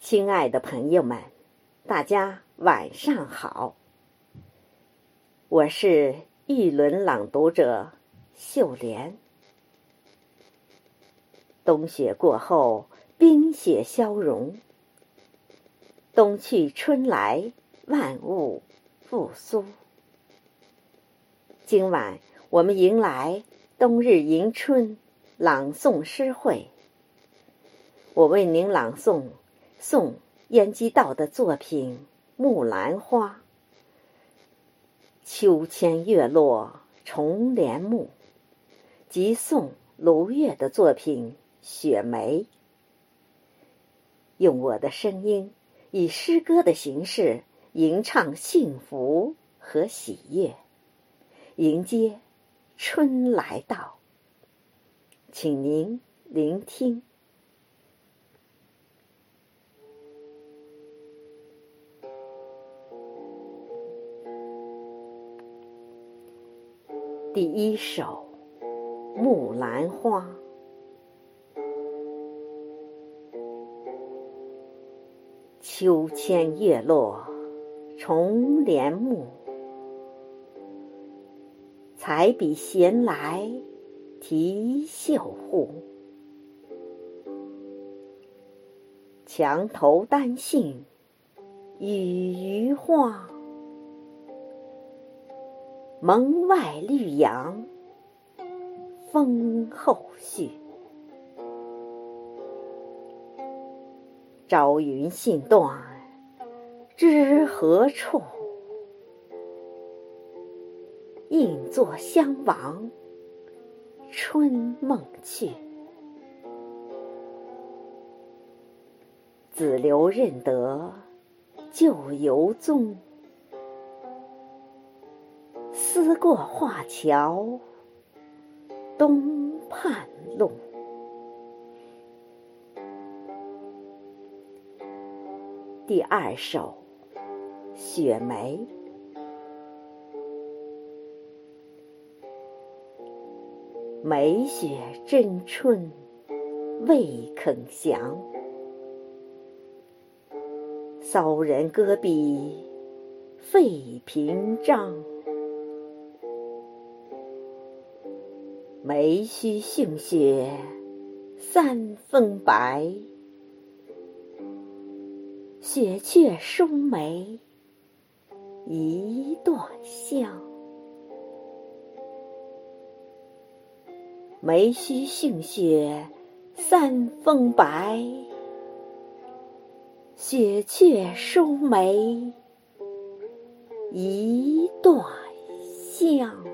亲爱的朋友们，大家晚上好，我是玉轮朗读者秀莲。冬雪过后，冰雪消融，冬去春来，万物复苏。今晚我们迎来冬日迎春朗诵诗会，我为您朗诵宋晏几道的作品《木兰花》。秋千月落重帘幕，即宋卢月的作品《雪梅》。用我的声音，以诗歌的形式吟唱幸福和喜悦。迎接春来到，请您聆听。第一首《木兰花》，秋千叶落重帘幕。彩笔闲来提绣户，墙头丹杏与余花，门外绿杨风后续。朝云信断知何处？应作相忘春梦去，子留认得旧游踪。思过画桥东畔路。第二首《雪梅》。梅雪争春未肯降，骚人阁笔费评章。梅须逊雪三分白，雪却输梅一段香。梅须逊雪三分白，雪却输梅一段香。